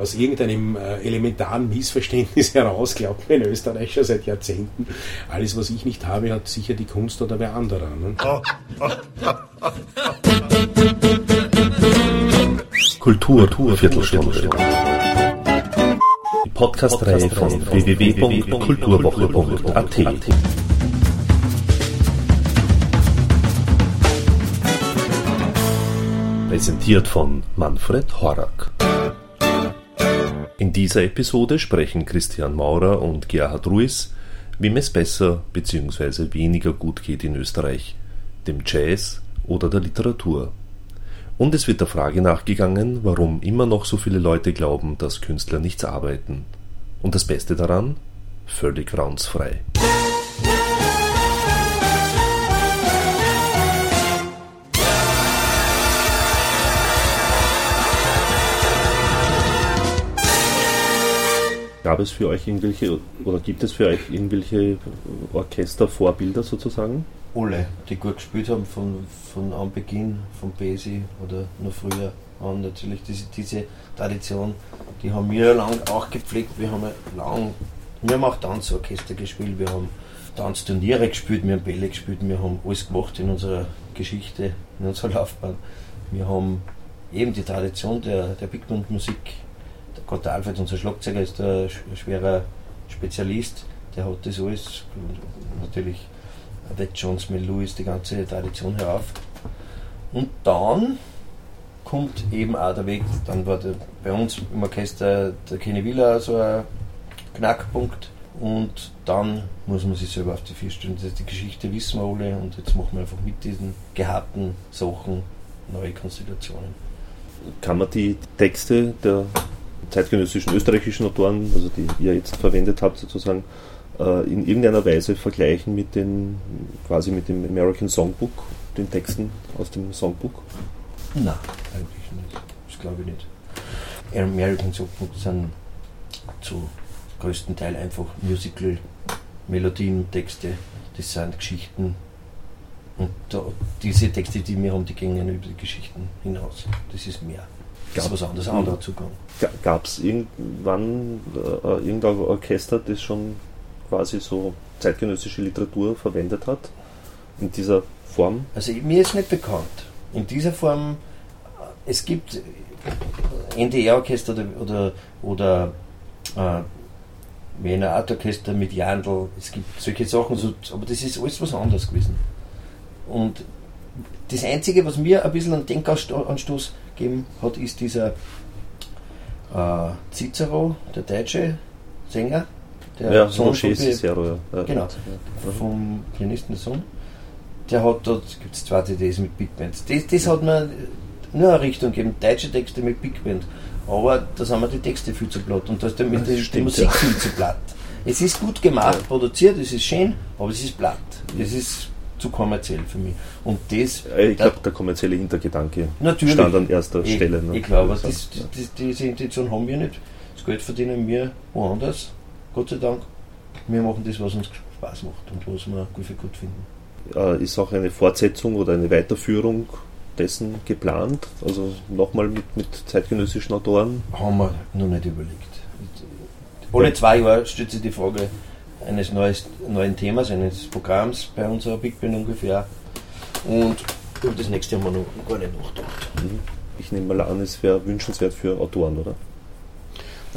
Aus irgendeinem äh, elementaren Missverständnis heraus glaubt man in Österreich schon seit Jahrzehnten, alles, was ich nicht habe, hat sicher die Kunst oder wer anderer. Ne? Kultur, Kultur Viertelstunde. Die Podcast-Reihe von www.kulturwoche.at. Präsentiert von Manfred Horak. In dieser Episode sprechen Christian Maurer und Gerhard Ruiz, wem es besser bzw. weniger gut geht in Österreich, dem Jazz oder der Literatur. Und es wird der Frage nachgegangen, warum immer noch so viele Leute glauben, dass Künstler nichts arbeiten. Und das Beste daran? Völlig roundsfrei. Gab es für euch irgendwelche oder gibt es für euch irgendwelche Orchestervorbilder sozusagen? Alle, die gut gespielt haben von, von Anbeginn, von Besi oder noch früher an. Natürlich diese, diese Tradition, die haben wir lang auch gepflegt. Wir haben lang, wir haben auch Tanzorchester gespielt, wir haben Tanzturniere gespielt, wir haben Bälle gespielt, wir haben alles gemacht in unserer Geschichte, in unserer Laufbahn. Wir haben eben die Tradition der, der Big Band Musik Gott, der Alfred, unser Schlagzeuger, ist ein schwerer Spezialist. Der hat das alles, natürlich Wet Jones, Mel Lewis, die ganze Tradition herauf. Und dann kommt eben auch der Weg, dann war der, bei uns im Orchester der Kenny Willer so ein Knackpunkt. Und dann muss man sich selber auf die vier stellen. Die Geschichte wissen wir alle und jetzt machen wir einfach mit diesen gehabten Sachen neue Konstellationen. Kann man die Texte der zeitgenössischen österreichischen Autoren, also die ihr jetzt verwendet habt sozusagen, äh, in irgendeiner Weise vergleichen mit den quasi mit dem American Songbook, den Texten aus dem Songbook? Nein, eigentlich nicht. Das glaube ich nicht. American Songbook sind zu größten Teil einfach Musical, Melodien, Texte, das sind Geschichten. Und da, diese Texte, die wir haben, die gehen über die Geschichten hinaus. Das ist mehr. Das ist was anderes, anderer Zugang. Gab es irgendwann äh, irgendein Orchester, das schon quasi so zeitgenössische Literatur verwendet hat? In dieser Form? Also mir ist nicht bekannt. In dieser Form, äh, es gibt NDR-Orchester oder, oder, oder äh, Wiener Art Orchester mit Jandl, es gibt solche Sachen, so, aber das ist alles was anderes gewesen. Und das Einzige, was mir ein bisschen einen Denkanstoß gegeben hat, ist dieser äh, Cicero, der deutsche Sänger, der ja, Sohn von Cicero, ja. Genau, vom Pianisten der Sohn. Der hat dort, gibt es zwei CDs mit Big Band. Das, das hat mir nur eine Richtung gegeben, deutsche Texte mit Big Band. Aber da sind mir die Texte viel zu platt und da ist die, die, die Musik ja. viel zu platt. Es ist gut gemacht, produziert, es ist schön, aber es ist platt. Es ist zu kommerziell für mich. Und das, ich glaube, der kommerzielle Hintergedanke natürlich, stand an erster ich, Stelle. Ne? Ich glaube, das, das, das, diese Intention haben wir nicht. Das Geld verdienen wir woanders, Gott sei Dank. Wir machen das, was uns Spaß macht und was wir gut für gut finden. Ist auch eine Fortsetzung oder eine Weiterführung dessen geplant? Also nochmal mit, mit zeitgenössischen Autoren? Haben wir noch nicht überlegt. Alle zwei Jahre stellt sich die Frage, eines neues, neuen Themas, eines Programms bei unserer Big Band ungefähr. Und über das nächste haben wir noch gar nicht nachgedacht. Mhm. Ich nehme mal an, es wäre wünschenswert für Autoren, oder?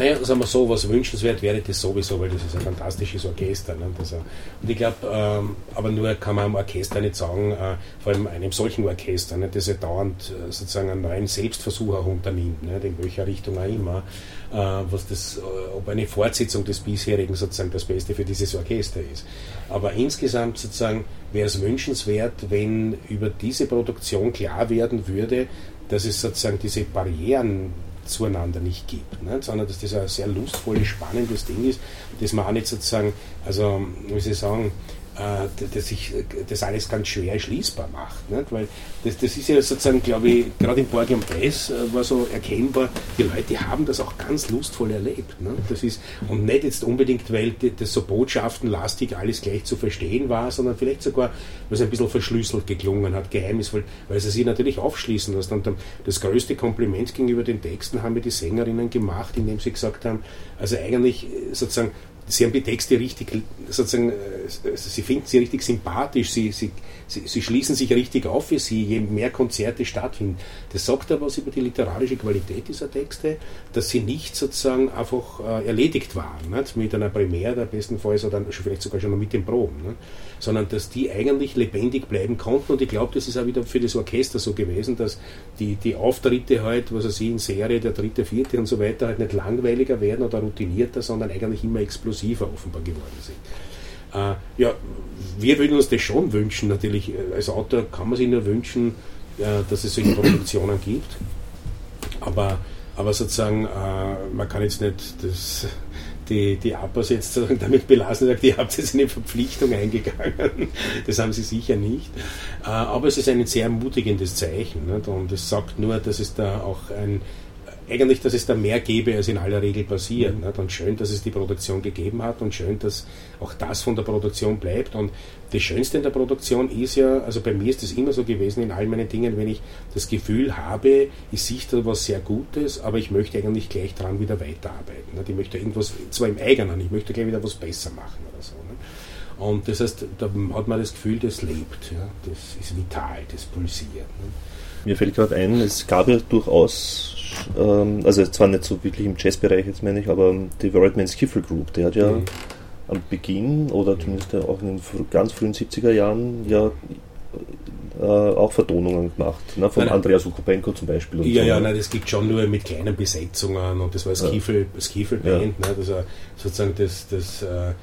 Naja, sagen wir so, was wünschenswert wäre das sowieso, weil das ist ein fantastisches Orchester. Ne? Das, und ich glaube, ähm, aber nur kann man einem Orchester nicht sagen, äh, vor allem einem solchen Orchester, ne, das ja dauernd äh, sozusagen einen neuen Selbstversuch auch unternimmt, ne, in welcher Richtung auch immer, äh, was das, äh, ob eine Fortsetzung des bisherigen sozusagen das Beste für dieses Orchester ist. Aber insgesamt sozusagen wäre es wünschenswert, wenn über diese Produktion klar werden würde, dass es sozusagen diese Barrieren zueinander nicht gibt, ne? sondern dass das ein sehr lustvolles, spannendes Ding ist, dass man auch nicht sozusagen, also wie soll ich sagen, das, sich, das alles ganz schwer schließbar macht. Nicht? Weil das, das ist ja sozusagen, glaube ich, gerade Borg und Bass äh, war so erkennbar, die Leute haben das auch ganz lustvoll erlebt. Nicht? Das ist, und nicht jetzt unbedingt, weil das so botschaftenlastig alles gleich zu verstehen war, sondern vielleicht sogar, weil es ein bisschen verschlüsselt geklungen hat, geheimnisvoll, weil sie sich natürlich aufschließen lässt. Und das größte Kompliment gegenüber den Texten haben mir die Sängerinnen gemacht, indem sie gesagt haben, also eigentlich sozusagen sie haben die Texte richtig, sozusagen, äh, sie finden sie richtig sympathisch, sie, sie, sie, sie, schließen sich richtig auf für sie, je mehr Konzerte stattfinden. Das sagt aber was über die literarische Qualität dieser Texte, dass sie nicht sozusagen einfach äh, erledigt waren, nicht? mit einer Premiere bestenfalls oder vielleicht sogar schon mit den Proben, nicht? sondern dass die eigentlich lebendig bleiben konnten und ich glaube, das ist auch wieder für das Orchester so gewesen, dass die, die Auftritte halt, was er sie in Serie, der dritte, vierte und so weiter, halt nicht langweiliger werden oder routinierter, sondern eigentlich immer explosiver offenbar geworden sind. Äh, ja, wir würden uns das schon wünschen, natürlich. Äh, als Autor kann man sich nur wünschen, äh, dass es solche Produktionen gibt. Aber, aber sozusagen, äh, man kann jetzt nicht das, die, die APAs jetzt damit belassen, sagt, ihr habt jetzt eine Verpflichtung eingegangen. Das haben sie sicher nicht. Äh, aber es ist ein sehr ermutigendes Zeichen. Und es sagt nur, dass es da auch ein, eigentlich, dass es da mehr gäbe, als in aller Regel passiert. Mhm. Und schön, dass es die Produktion gegeben hat und schön, dass auch das von der Produktion bleibt. Und das Schönste in der Produktion ist ja, also bei mir ist das immer so gewesen in all meinen Dingen, wenn ich das Gefühl habe, ich sehe da was sehr Gutes, aber ich möchte eigentlich gleich dran wieder weiterarbeiten. Ich möchte irgendwas, zwar im eigenen, ich möchte gleich wieder was besser machen oder so. Und das heißt, da hat man das Gefühl, das lebt, ja, das ist vital, das pulsiert. Mir fällt gerade ein, es gab ja durchaus ähm, also zwar nicht so wirklich im Jazzbereich jetzt meine ich, aber die Worldman Skiffle Group, der hat ja mhm. am Beginn oder zumindest auch in den ganz frühen 70er Jahren ja äh, auch Vertonungen gemacht, ne, von nein, Andreas Ukupenko zum Beispiel. ja, so, ja, ne? nein, das gibt schon nur mit kleinen Besetzungen und das war Skiffle, ja. Skiffle Band, ja. ne, das war sozusagen das, das äh,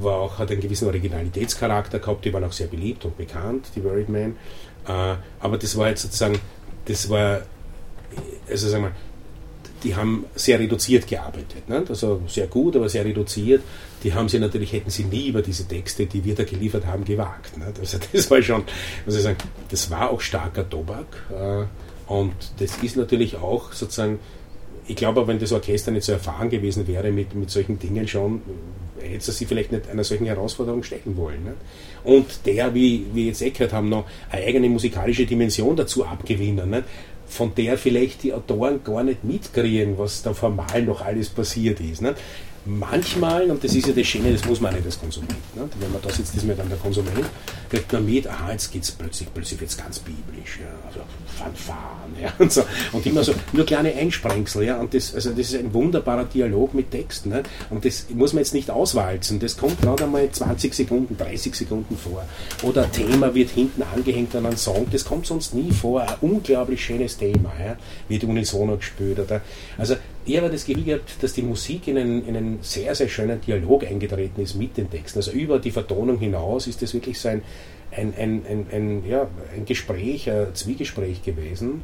war auch, hat einen gewissen Originalitätscharakter gehabt, die waren auch sehr beliebt und bekannt, die Worried Man. Äh, aber das war jetzt sozusagen, das war also sagen wir, die haben sehr reduziert gearbeitet. Ne? Also sehr gut, aber sehr reduziert. Die haben sie natürlich, hätten sie nie über diese Texte, die wir da geliefert haben, gewagt. Ne? Also das war schon, muss ich sagen, das war auch starker Tobak. Äh, und das ist natürlich auch sozusagen, ich glaube, wenn das Orchester nicht so erfahren gewesen wäre mit, mit solchen Dingen schon, hätte sich vielleicht nicht einer solchen Herausforderung stellen wollen. Ne? Und der, wie wir jetzt gehört haben, noch eine eigene musikalische Dimension dazu abgewinnen. Ne? von der vielleicht die Autoren gar nicht mitkriegen, was da formal noch alles passiert ist. Ne? Manchmal, und das ist ja das Schöne, das muss man nicht als Konsument. Ne? Wenn man da sitzt, ist man dann der Konsument, kriegt man mit, aha, jetzt geht es plötzlich, plötzlich wird ganz biblisch. Ja? Also Fanfaren. Ja? Und, so. und immer so, nur kleine Einsprengsel. Ja? Und das, also das ist ein wunderbarer Dialog mit Texten. Ne? Und das muss man jetzt nicht auswalzen. Das kommt gerade einmal 20 Sekunden, 30 Sekunden vor. Oder ein Thema wird hinten angehängt an einen Song. Das kommt sonst nie vor. Ein unglaublich schönes Thema. Ja? Wird unisono gespielt. Oder, also ich habe das Gefühl gehabt, dass die Musik in einen, in einen sehr, sehr schönen Dialog eingetreten ist mit den Texten. Also über die Vertonung hinaus ist das wirklich so ein, ein, ein, ja, Gespräch, ein Zwiegespräch gewesen,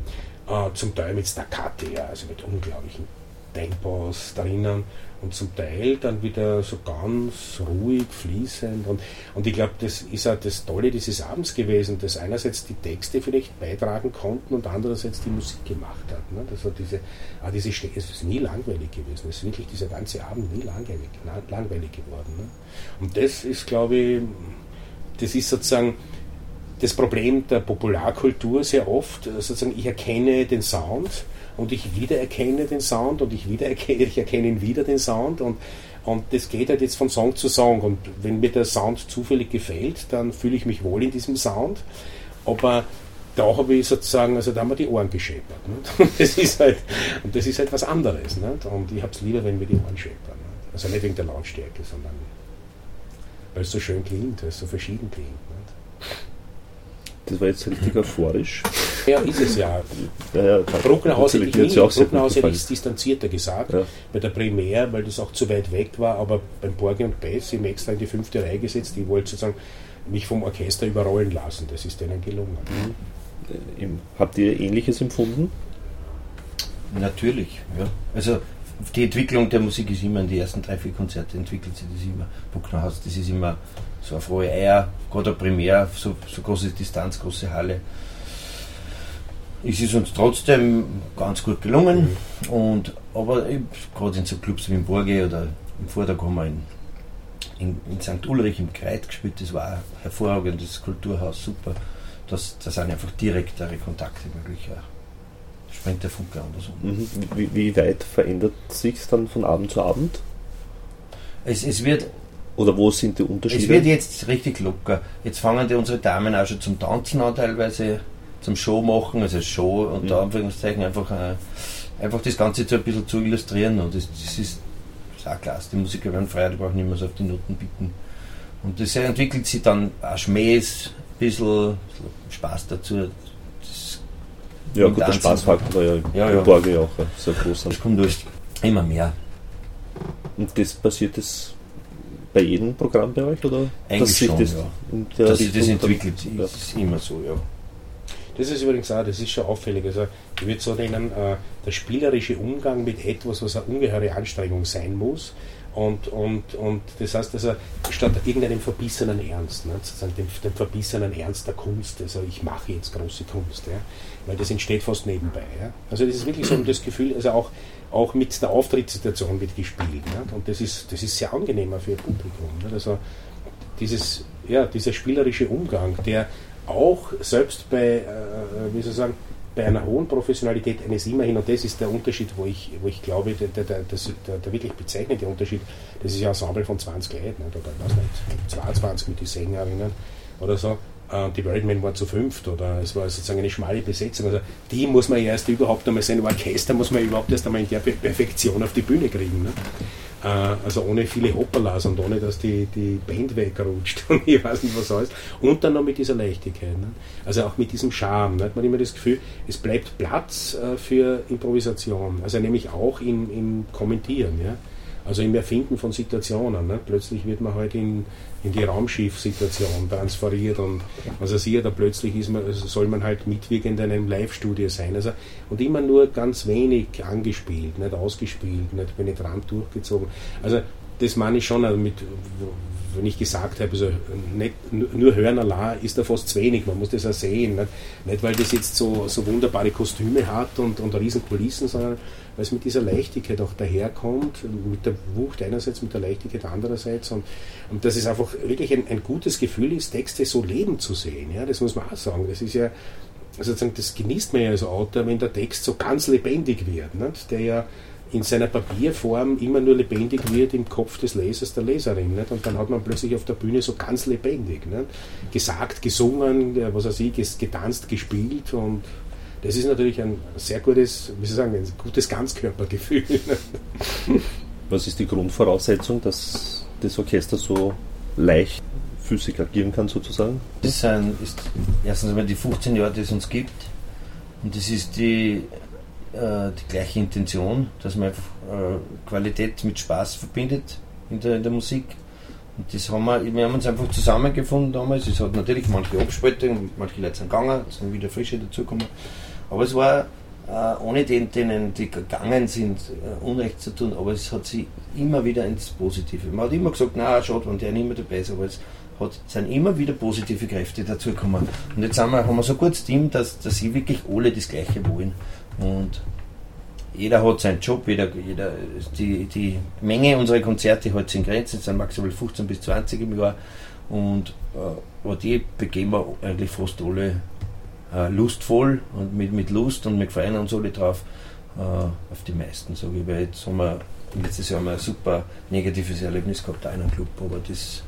äh, zum Teil mit Staccati, ja, also mit unglaublichen Tempos drinnen und zum Teil dann wieder so ganz ruhig, fließend. Und, und ich glaube, das ist auch das Tolle dieses Abends gewesen, dass einerseits die Texte vielleicht beitragen konnten und andererseits die Musik gemacht hat. Ne? Das, war diese, ah, diese es ist nie langweilig gewesen. Es ist wirklich dieser ganze Abend nie langweilig, langweilig geworden. Ne? Und das ist, glaube ich, das ist sozusagen das Problem der Popularkultur sehr oft. Sozusagen, ich erkenne den Sound und ich wiedererkenne den Sound und ich wiedererkenne, ich erkenne wieder den Sound und, und das geht halt jetzt von Song zu Song und wenn mir der Sound zufällig gefällt, dann fühle ich mich wohl in diesem Sound, aber da habe ich sozusagen, also da haben wir die Ohren gescheppert. Nicht? Und, das ist halt, und das ist halt was anderes. Nicht? Und ich habe es lieber, wenn wir die Ohren scheppern. Nicht? Also nicht wegen der Lautstärke, sondern weil es so schön klingt, weil es so verschieden klingt. Nicht? Das war jetzt richtig euphorisch. Ja, ist es ja. ja, ja Brucknerhaus hätte ich nie, Brucknerhaus hätte ich distanzierter gesagt, ja. bei der Primär, weil das auch zu weit weg war, aber beim Borgi und Bess im extra in die fünfte Reihe gesetzt, die wollte sozusagen mich vom Orchester überrollen lassen. Das ist denen gelungen. Mhm. Habt ihr Ähnliches empfunden? Natürlich, ja. Also die Entwicklung der Musik ist immer in den ersten drei, vier Konzerte entwickelt sich das immer. Bucknerhaus, das ist immer so eine frohe Eier, gerade Primär, so, so große Distanz, große Halle. Es ist uns trotzdem ganz gut gelungen. Mhm. Und, aber gerade in so Clubs wie im Borge oder im Vortag haben wir in, in, in St. Ulrich im Kreit gespielt. Das war ein hervorragendes Kulturhaus, super. Das, das sind einfach direktere Kontakte möglich. Ja. Springt der Funke anders um. Mhm. Wie, wie, weit verändert sich es dann von Abend zu Abend? Es, es wird oder wo sind die Unterschiede? Es wird jetzt richtig locker. Jetzt fangen die unsere Damen auch schon zum Tanzen an teilweise zum Show machen, also Show unter mhm. Anführungszeichen, einfach, äh, einfach das Ganze so ein bisschen zu illustrieren. Und das, das ist, ist auch klasse. Die Musiker werden frei, die brauchen nicht mehr so auf die Noten bitten. Und das entwickelt sich dann auch Schmähs, ein bisschen Spaß dazu. Das ja, gut, der Spaßfaktor war ja, ja, ja. Borge auch sehr groß. Das kommt durch immer mehr. Und das passiert das bei jedem Programm bei euch? Oder Eigentlich schon, das, ja. das, das entwickelt sich, ist immer so, ja. Das ist übrigens auch, das ist schon auffällig. Also ich würde so nennen, äh, der spielerische Umgang mit etwas, was eine ungeheure Anstrengung sein muss. Und, und, und das heißt also, statt irgendeinem verbissenen Ernst, ne, sozusagen dem, dem verbissenen Ernst der Kunst, also ich mache jetzt große Kunst, ja, weil das entsteht fast nebenbei. Ja. Also das ist wirklich so das Gefühl, also auch, auch mit der Auftrittssituation wird gespielt. Ne, und das ist, das ist sehr angenehmer für ihr Publikum. Ne, also dieses, ja, dieser spielerische Umgang, der auch selbst bei, äh, wie soll ich sagen, bei einer hohen Professionalität eines immerhin, und das ist der Unterschied, wo ich, wo ich glaube, der, der, der, der, wirklich bezeichnende Unterschied, das ist ein Ensemble von 20 Leuten, oder weiß nicht, 22 mit den Sängerinnen oder so. Äh, die Birdmen waren zu fünft oder es war sozusagen eine schmale Besetzung. Also die muss man erst überhaupt einmal sein, Orchester muss man überhaupt erst einmal in der Perfektion auf die Bühne kriegen. Ne? Äh, also ohne viele Hopperlas und ohne, dass die, die Band wegrutscht und ich weiß nicht was alles. Und dann noch mit dieser Leichtigkeit. Ne? Also auch mit diesem Charme. Ne? Hat man immer das Gefühl, es bleibt Platz äh, für Improvisation. Also nämlich auch im, im Kommentieren. Ja? Also im Erfinden von Situationen. Ne? Plötzlich wird man halt in, in die Raumschiff-Situation transferiert und also siehe, da plötzlich ist man, also soll man halt mitwirkend in einem Live-Studio sein. Also, und immer nur ganz wenig angespielt, nicht ausgespielt, nicht penetrant durchgezogen. Also das meine ich schon, also mit, wenn ich gesagt habe, also nicht, nur hören allein ist da fast zu wenig, man muss das auch sehen. Nicht, nicht weil das jetzt so, so wunderbare Kostüme hat und, und riesen Kulissen, sondern weil es mit dieser Leichtigkeit auch daherkommt, mit der Wucht einerseits, mit der Leichtigkeit andererseits und, und dass es einfach wirklich ein, ein gutes Gefühl ist, Texte so leben zu sehen. Ja, das muss man auch sagen. Das ist ja, sozusagen, das genießt man ja als Autor, wenn der Text so ganz lebendig wird, nicht? der ja in seiner Papierform immer nur lebendig wird im Kopf des Lesers, der Leserin. Nicht? Und dann hat man plötzlich auf der Bühne so ganz lebendig. Nicht? Gesagt, gesungen, was weiß ich, getanzt, gespielt und das ist natürlich ein sehr gutes, wie soll ich sagen, ein gutes Ganzkörpergefühl. Was ist die Grundvoraussetzung, dass das Orchester so leicht physik agieren kann sozusagen? Das sind, ist erstens einmal die 15 Jahre, die es uns gibt. Und das ist die äh, die gleiche Intention, dass man einfach, äh, Qualität mit Spaß verbindet in der, in der Musik. Und das haben wir, wir haben uns einfach zusammengefunden damals. Es hat natürlich manche Abspaltungen, manche Leute sind gegangen, es sind wieder frische dazugekommen. Aber es war äh, ohne den, denen die gegangen sind, äh, Unrecht zu tun, aber es hat sie immer wieder ins Positive. Man hat immer gesagt, na schade, wenn der nicht mehr dabei ist, aber es hat, sind immer wieder positive Kräfte dazugekommen. Und jetzt haben wir, haben wir so ein gutes Team, dass, dass sie wirklich alle das Gleiche wollen. Und jeder hat seinen Job, jeder, jeder, die, die Menge unserer Konzerte hat in Grenzen, es sind maximal 15 bis 20 im Jahr. Und äh, die begehen wir eigentlich fast alle äh, lustvoll und mit, mit Lust und wir freuen uns alle drauf äh, auf die meisten, sage ich. Weil jetzt haben wir, letztes Jahr haben wir ein super negatives Erlebnis gehabt, da einen Club, aber das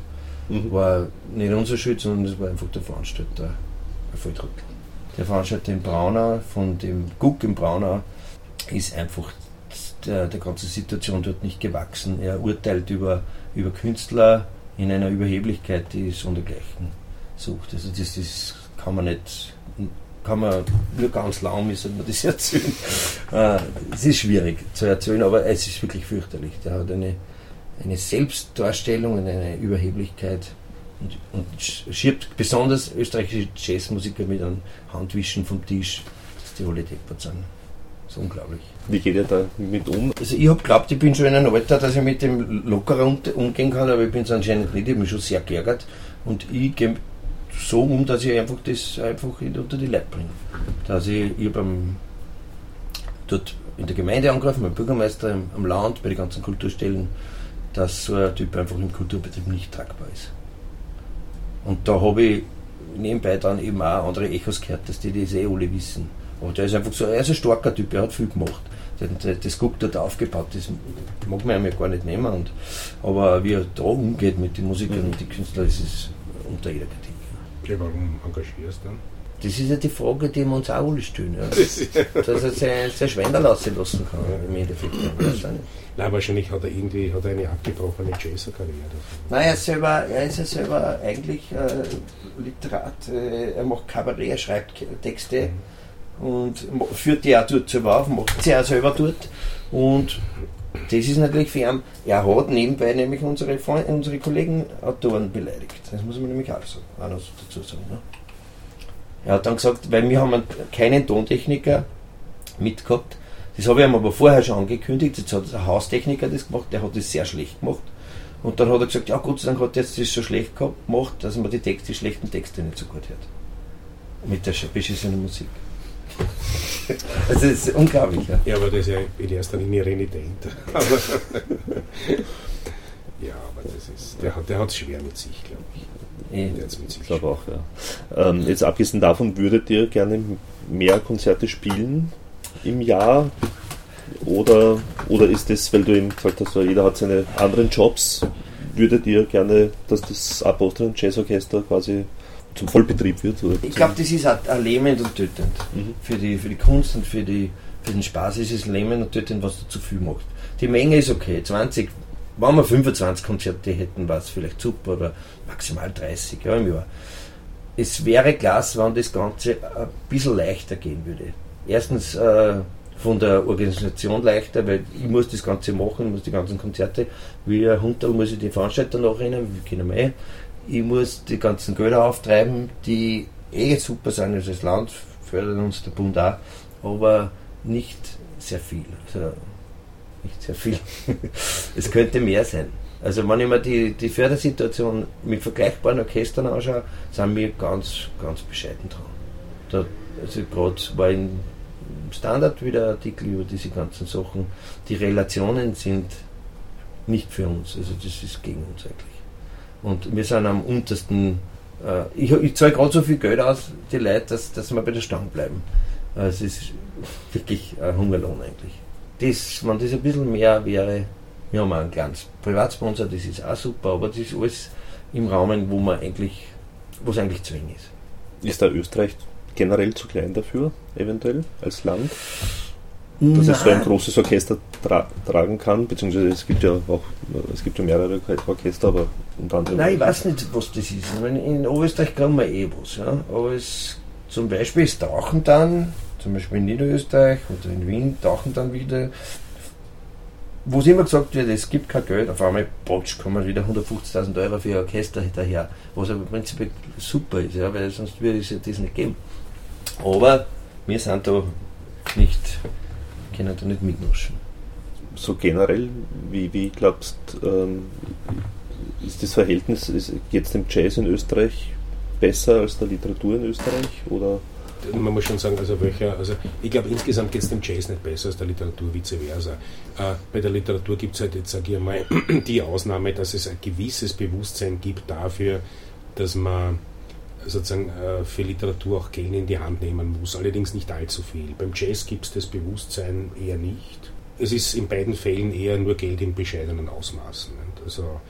mhm. war nicht unser Schuld, sondern das war einfach der Veranstalter, ein Volltrottel. Der Veranstalter in Braunau, von dem Guck in Braunau, ist einfach der, der ganzen Situation dort nicht gewachsen. Er urteilt über, über Künstler in einer Überheblichkeit, die sondergleichen sucht. Also das, das kann man nicht, kann man nur ganz lahm ist, man das erzählen. Äh, es ist schwierig zu erzählen, aber es ist wirklich fürchterlich. Der hat eine, eine Selbstdarstellung und eine Überheblichkeit und, und schiebt besonders österreichische Jazzmusiker mit einem Handwischen vom Tisch, dass die alle deppert sind. Das ist unglaublich. Wie geht ihr da mit um? Also ich habe geglaubt, ich bin schon in einem Alter, dass ich mit dem lockerer umgehen kann, aber ich bin es anscheinend nicht. Ich mich schon sehr geärgert. Und ich gehe so um, dass ich einfach das einfach unter die Leute bringe. Dass ich, ich beim dort in der Gemeinde angegriffen, beim Bürgermeister am Land, bei den ganzen Kulturstellen, dass so ein Typ einfach im Kulturbetrieb nicht tragbar ist. Und da habe ich nebenbei dann eben auch andere Echos gehört, dass die das eh alle wissen. Aber der ist einfach so, er ist ein starker Typ, er hat viel gemacht. Das Guck dort aufgebaut, das mag man ja gar nicht nehmen. Und, aber wie er da umgeht mit den Musikern und den Künstlern, das ist unter jeder Kritik. Ja, warum engagierst du dann? Das ist ja die Frage, die wir uns auch alle stellen. Ja. Dass er sein, sein Schwender lassen kann, im Endeffekt. Nein, wahrscheinlich hat er irgendwie hat er eine abgebrochene Jazzer-Karriere. Nein, er ist, selber, er ist ja selber eigentlich äh, Literat. Äh, er macht Kabarett, er schreibt Texte mhm. und führt die auch dort selber auf, macht sie auch selber dort. Und das ist natürlich für ihn, er hat nebenbei nämlich unsere, unsere Kollegen Autoren beleidigt. Das muss man nämlich auch, so, auch noch dazu sagen. Ne? Er hat dann gesagt, weil wir haben keinen Tontechniker mitgehabt. Das habe ich ihm aber vorher schon angekündigt. Jetzt hat der Haustechniker das gemacht, der hat das sehr schlecht gemacht. Und dann hat er gesagt, ja Gott sei Dank hat er jetzt das so schlecht gemacht, dass man die, Texte, die schlechten Texte nicht so gut hört. Mit der beschissenen Musik. also das ist unglaublich. Ja, ja aber das ist ja in erster Linie renitent. ja, aber das ist, der hat es schwer mit sich, glaube ich. Ich glaube auch, ja. Ähm, jetzt abgesehen davon, würdet ihr gerne mehr Konzerte spielen im Jahr? Oder, oder ist das, weil du eben gesagt hast, jeder hat seine anderen Jobs, würdet ihr gerne, dass das Apostel Jazzorchester quasi zum Vollbetrieb wird? ich glaube, das ist auch lähmend und tötend. Mhm. Für, die, für die Kunst und für, die, für den Spaß ist es lähmend und tötend, was du zu viel machst. Die Menge ist okay, 20, wenn wir 25 Konzerte hätten, war es vielleicht super, oder maximal 30 ja, im Jahr. Es wäre klasse, wenn das Ganze ein bisschen leichter gehen würde. Erstens äh, von der Organisation leichter, weil ich muss das Ganze machen, muss die ganzen Konzerte, wie ein Hunterl muss ich die Veranstalter nachrennen, wir kennen wir eh. Ich muss die ganzen Gelder auftreiben, die eh super sind, also das Land fördert uns der Bund auch, aber nicht sehr viel. Also nicht sehr viel. es könnte mehr sein. Also wenn ich mir die, die Fördersituation mit vergleichbaren Orchestern anschaue, sind wir ganz, ganz bescheiden dran. Da, also gerade war im Standard wieder Artikel über diese ganzen Sachen. Die Relationen sind nicht für uns, also das ist gegen uns eigentlich. Und wir sind am untersten, äh, ich, ich zahle gerade so viel Geld aus, die Leute, dass, dass wir bei der Stange bleiben. Also es ist wirklich ein Hungerlohn eigentlich. Das, wenn das ein bisschen mehr wäre, wir haben einen kleinen Privatsponsor, das ist auch super, aber das ist alles im Rahmen, wo man eigentlich, wo es eigentlich zwingend ist. Ist da Österreich generell zu klein dafür, eventuell, als Land? Dass Nein. es so ein großes Orchester tra tragen kann, beziehungsweise es gibt ja auch, es gibt ja mehrere Orchester, aber unter anderem. Nein, ich weiß nicht, was das ist. Ich meine, in Oberösterreich kann man eh was, ja. Aber es, zum Beispiel ist Tauchen dann, zum Beispiel in Niederösterreich oder in Wien tauchen dann wieder wo es immer gesagt wird, es gibt kein Geld, auf einmal botsch, kommen wieder 150.000 Euro für ein Orchester hinterher, was aber im Prinzip super ist, ja, weil sonst würde es ja das nicht geben. Aber wir sind da nicht, können da nicht mitnuschen. So generell, wie, wie glaubst ähm, ist das Verhältnis, geht es dem Jazz in Österreich besser als der Literatur in Österreich? Oder? Man muss schon sagen, also welcher, also ich glaube insgesamt geht es dem Jazz nicht besser als der Literatur, vice versa. Äh, bei der Literatur gibt es halt jetzt, sage ich mal, die Ausnahme, dass es ein gewisses Bewusstsein gibt dafür, dass man sozusagen äh, für Literatur auch Geld in die Hand nehmen muss, allerdings nicht allzu viel. Beim Jazz gibt es das Bewusstsein eher nicht. Es ist in beiden Fällen eher nur Geld in bescheidenen Ausmaßen. Also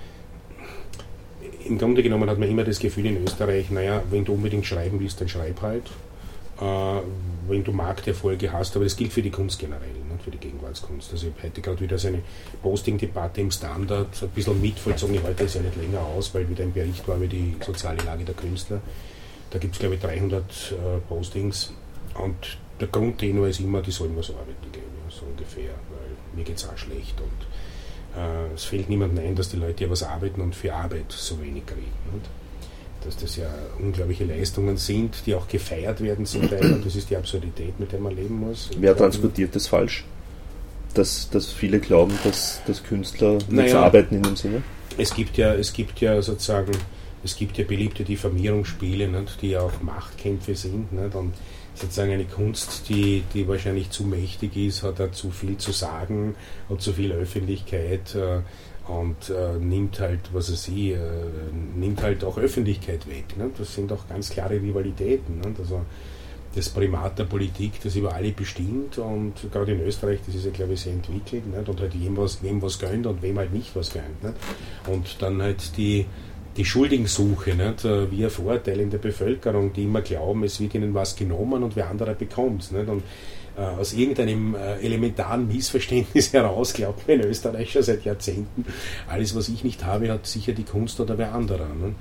im Grunde genommen hat man immer das Gefühl in Österreich, naja, wenn du unbedingt schreiben willst, dann schreib halt wenn du Markterfolge hast, aber das gilt für die Kunst generell, nicht für die Gegenwartskunst. Also ich heute gerade wieder so eine Posting-Debatte im Standard, so ein bisschen mitvollzogen, heute ist ja nicht länger aus, weil wieder ein Bericht war über die soziale Lage der Künstler. Da gibt es glaube ich 300 äh, Postings und der Grundtenor ist immer, die sollen was arbeiten gehen, so ungefähr, weil mir geht es auch schlecht und äh, es fällt niemandem ein, dass die Leute ja was arbeiten und für Arbeit so wenig kriegen. Nicht? Dass das ja unglaubliche Leistungen sind, die auch gefeiert werden zum Teil. Und das ist die Absurdität, mit der man leben muss. Wer transportiert das falsch? Dass, dass viele glauben, dass, dass Künstler nichts Naja. arbeiten in dem Sinne? Es gibt ja, es gibt ja sozusagen, es gibt ja beliebte Diffamierungsspiele, nicht, die ja auch Machtkämpfe sind. Nicht, und sozusagen eine Kunst, die, die wahrscheinlich zu mächtig ist, hat da zu viel zu sagen, hat zu viel Öffentlichkeit äh, und äh, nimmt halt, was weiß ich, äh, nimmt halt auch Öffentlichkeit weg. Nicht? Das sind auch ganz klare Rivalitäten. Nicht? Also das Primat der Politik, das über alle bestimmt und gerade in Österreich, das ist ja glaube ich sehr entwickelt nicht? und halt wem was, wem was gönnt und wem halt nicht was gönnt. Nicht? Und dann halt die, die Schuldigensuche, nicht? wie ein Vorurteil in der Bevölkerung, die immer glauben, es wird ihnen was genommen und wer anderer bekommt es. Und aus irgendeinem äh, elementaren Missverständnis heraus glaubt man in Österreich schon seit Jahrzehnten, alles was ich nicht habe, hat sicher die Kunst oder wer anderer. Ne?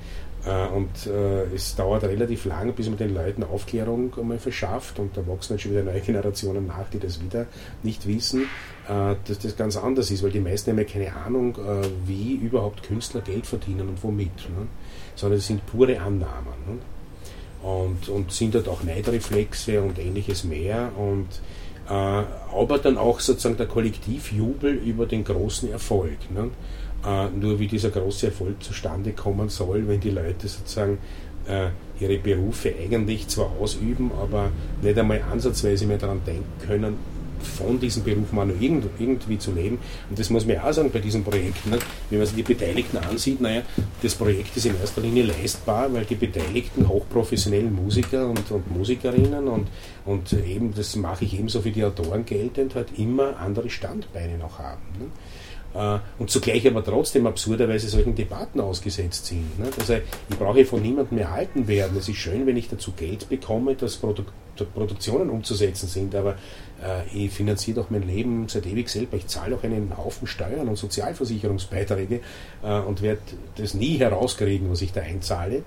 Äh, Und äh, es dauert relativ lang, bis man den Leuten Aufklärung einmal verschafft und da wachsen dann schon wieder neue Generationen nach, die das wieder nicht wissen, äh, dass das ganz anders ist, weil die meisten haben ja keine Ahnung, äh, wie überhaupt Künstler Geld verdienen und womit, ne? sondern es sind pure Annahmen. Ne? Und, und sind dort auch Neidreflexe und ähnliches mehr und äh, aber dann auch sozusagen der Kollektivjubel über den großen Erfolg. Ne? Äh, nur wie dieser große Erfolg zustande kommen soll, wenn die Leute sozusagen äh, ihre Berufe eigentlich zwar ausüben, aber nicht einmal ansatzweise mehr daran denken können, von diesem Beruf mal irgendwie zu leben. Und das muss man ja auch sagen bei diesem Projekt. Ne? Wenn man sich die Beteiligten ansieht, naja, das Projekt ist in erster Linie leistbar, weil die Beteiligten hochprofessionellen Musiker und, und Musikerinnen und, und eben, das mache ich ebenso für die Autoren geltend, halt immer andere Standbeine noch haben. Ne? Äh, und zugleich aber trotzdem absurderweise solchen Debatten ausgesetzt sind. Ne? Also ich brauche von niemandem erhalten werden. Es ist schön, wenn ich dazu Geld bekomme, dass Produ Produktionen umzusetzen sind, aber äh, ich finanziere doch mein Leben seit ewig selber. Ich zahle auch einen Haufen Steuern und Sozialversicherungsbeiträge äh, und werde das nie herauskriegen, was ich da einzahle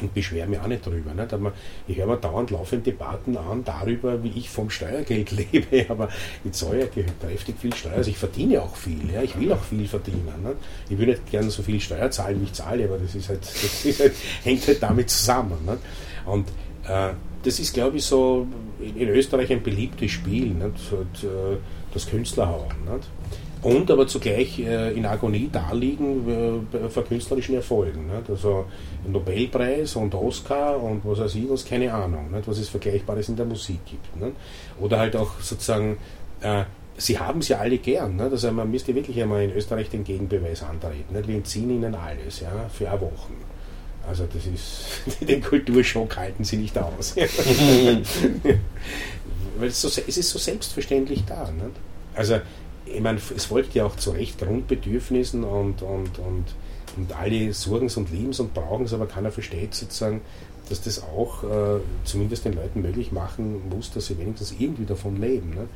und beschwere mich auch nicht drüber. Nicht? Aber ich höre mir dauernd laufende Debatten an darüber, wie ich vom Steuergeld lebe, aber ich zahle ja kräftig viel Steuer. Also ich verdiene auch viel, ja? ich will auch viel verdienen. Nicht? Ich würde nicht gerne so viel Steuer zahlen, wie ich zahle, aber das, ist halt, das ist halt, hängt halt damit zusammen. Nicht? Und äh, das ist, glaube ich, so in Österreich ein beliebtes Spiel, nicht? Äh, das Künstlerhauen. Nicht? Und aber zugleich äh, in Agonie daliegen äh, vor künstlerischen Erfolgen. Nicht? Also Nobelpreis und Oscar und was weiß ich was, keine Ahnung, nicht? was es Vergleichbares in der Musik gibt. Nicht? Oder halt auch sozusagen, äh, sie haben es ja alle gern. Also man müsste wirklich einmal in Österreich den Gegenbeweis antreten. Wir entziehen ihnen alles ja, für eine Woche. Also das ist, den Kulturschock halten sie nicht aus. Weil es, so, es ist so selbstverständlich da. Also ich meine, es folgt ja auch zu Recht Grundbedürfnissen und, und, und, und alle sorgen es und lieben und brauchen es, aber keiner versteht sozusagen, dass das auch äh, zumindest den Leuten möglich machen muss, dass sie wenigstens irgendwie davon leben. Ne?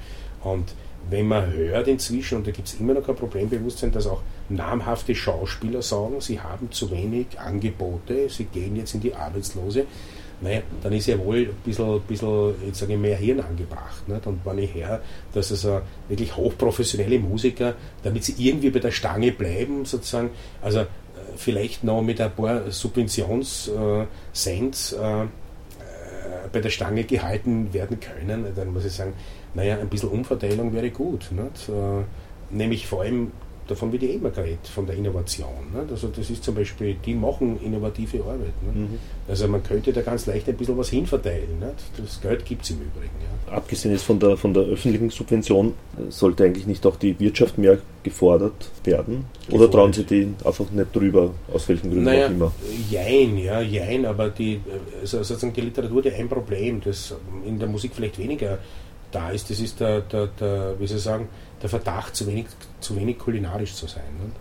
Und wenn man hört inzwischen, und da gibt es immer noch kein Problembewusstsein, dass auch namhafte Schauspieler sagen, sie haben zu wenig Angebote, sie gehen jetzt in die Arbeitslose, naja, dann ist ja wohl ein bisschen, bisschen jetzt sage ich, mehr Hirn angebracht. Nicht? Und wenn ich höre, dass also wirklich hochprofessionelle Musiker, damit sie irgendwie bei der Stange bleiben, sozusagen, also äh, vielleicht noch mit ein paar Subventionscents äh, äh, bei der Stange gehalten werden können, dann muss ich sagen, naja, ein bisschen Umverteilung wäre gut. Äh, nämlich vor allem davon wird ja immer geredet, von der Innovation. Nicht? Also das ist zum Beispiel, die machen innovative Arbeit. Mhm. Also man könnte da ganz leicht ein bisschen was hinverteilen. Nicht? Das Geld gibt es im Übrigen. Ja. Abgesehen jetzt von der, von der öffentlichen Subvention, sollte eigentlich nicht auch die Wirtschaft mehr gefordert werden? Oder gefordert. trauen Sie die einfach nicht drüber, aus welchen Gründen naja, auch immer? Jein, ja, jein, aber die, also sozusagen die Literatur hat ein Problem, das in der Musik vielleicht weniger da ist, das ist der, der, der wie soll ich sagen, der Verdacht, zu wenig, zu wenig kulinarisch zu sein, nicht?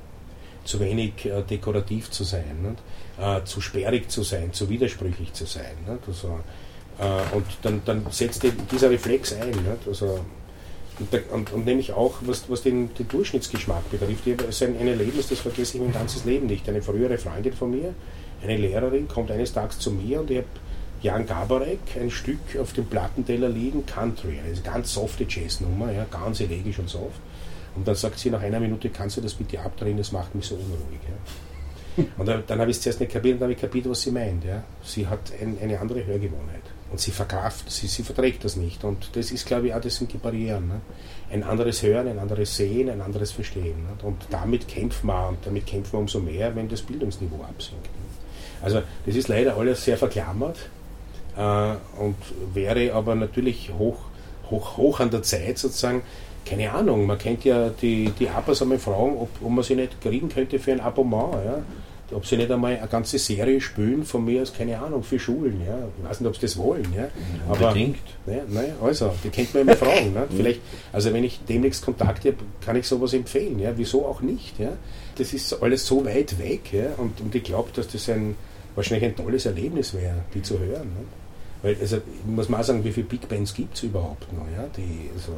zu wenig äh, dekorativ zu sein, äh, zu sperrig zu sein, zu widersprüchlich zu sein. Also, äh, und dann, dann setzt die, dieser Reflex ein. Also, und, und, und, nämlich auch, was, was den, den Durchschnittsgeschmack betrifft. Ich ein, ein Erlebnis, das vergesse ich mein ganzes Leben nicht. Eine frühere Freundin von mir, eine Lehrerin, kommt eines Tages zu mir und ich habe Jan Gabarek ein Stück auf dem Plattenteller liegen, Country, eine ganz softe Jazznummer, ja, ganz elegisch und soft. Und dann sagt sie nach einer Minute, kannst du das bitte abdrehen, das macht mich so unruhig. Ja. Und dann habe ich es zuerst nicht kapiert und dann habe ich kapiert, was sie meint. Ja. Sie hat ein, eine andere Hörgewohnheit. Und sie verkraft, sie, sie verträgt das nicht. Und das ist, glaube ich, auch, das sind die Barrieren. Ne? Ein anderes Hören, ein anderes Sehen, ein anderes Verstehen. Ne? Und damit kämpfen wir, und damit kämpfen wir umso mehr, wenn das Bildungsniveau absinkt. Ne? Also das ist leider alles sehr verklammert und wäre aber natürlich hoch, hoch, hoch an der Zeit sozusagen, keine Ahnung, man kennt ja die, die Abos einmal fragen, ob, ob man sie nicht kriegen könnte für ein Abonnement. Ja? ob sie nicht einmal eine ganze Serie spielen, von mir aus, keine Ahnung, für Schulen. Ja. Ich weiß nicht, ob sie das wollen. Ja. Aber, Unbedingt. Ne, ne, also, die kennt man immer fragen. Ne. Vielleicht, also wenn ich demnächst Kontakt habe, kann ich sowas empfehlen. Ja. Wieso auch nicht? Ja. Das ist alles so weit weg. Ja. Und, und ich glaube, dass das ein, wahrscheinlich ein tolles Erlebnis wäre, die zu hören. Ne. Weil, also, muss man auch sagen, wie viele Big Bands gibt es überhaupt noch? Ja. Die, also,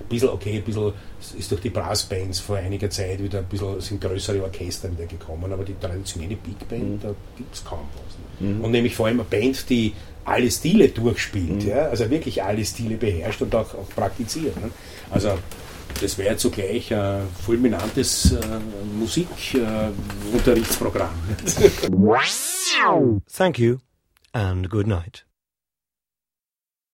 ein bisschen, okay, ein bisschen ist durch die Brassbands vor einiger Zeit wieder ein bisschen, sind größere Orchester wieder gekommen, aber die traditionelle Big Band, mhm. da gibt es kaum was. Ne? Mhm. Und nämlich vor allem eine Band, die alle Stile durchspielt, mhm. ja? also wirklich alle Stile beherrscht und auch, auch praktiziert. Ne? Also das wäre zugleich ein fulminantes äh, Musikunterrichtsprogramm. Thank you and good night.